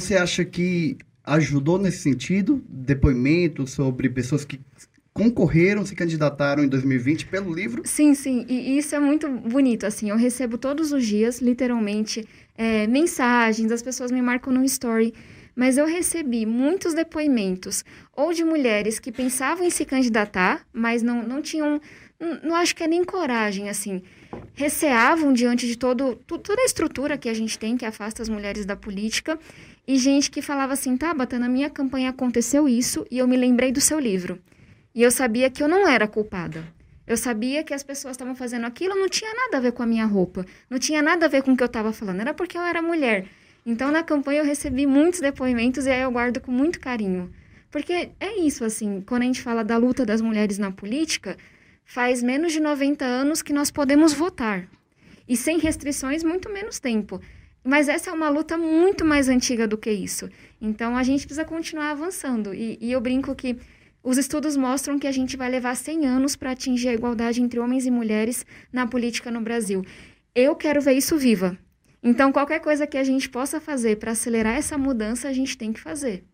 você acha que ajudou nesse sentido? Depoimentos sobre pessoas que concorreram, se candidataram em 2020 pelo livro? Sim, sim. E isso é muito bonito. Assim, eu recebo todos os dias, literalmente, é, mensagens, as pessoas me marcam no story. Mas eu recebi muitos depoimentos, ou de mulheres que pensavam em se candidatar, mas não, não tinham, não, não acho que é nem coragem, assim, receavam diante de todo, toda a estrutura que a gente tem, que afasta as mulheres da política, e gente que falava assim, Tabata, na minha campanha aconteceu isso, e eu me lembrei do seu livro. E eu sabia que eu não era culpada. Eu sabia que as pessoas estavam fazendo aquilo, não tinha nada a ver com a minha roupa, não tinha nada a ver com o que eu estava falando, era porque eu era mulher. Então, na campanha, eu recebi muitos depoimentos e aí eu guardo com muito carinho. Porque é isso, assim, quando a gente fala da luta das mulheres na política, faz menos de 90 anos que nós podemos votar. E sem restrições, muito menos tempo. Mas essa é uma luta muito mais antiga do que isso. Então, a gente precisa continuar avançando. E, e eu brinco que os estudos mostram que a gente vai levar 100 anos para atingir a igualdade entre homens e mulheres na política no Brasil. Eu quero ver isso viva. Então, qualquer coisa que a gente possa fazer para acelerar essa mudança, a gente tem que fazer.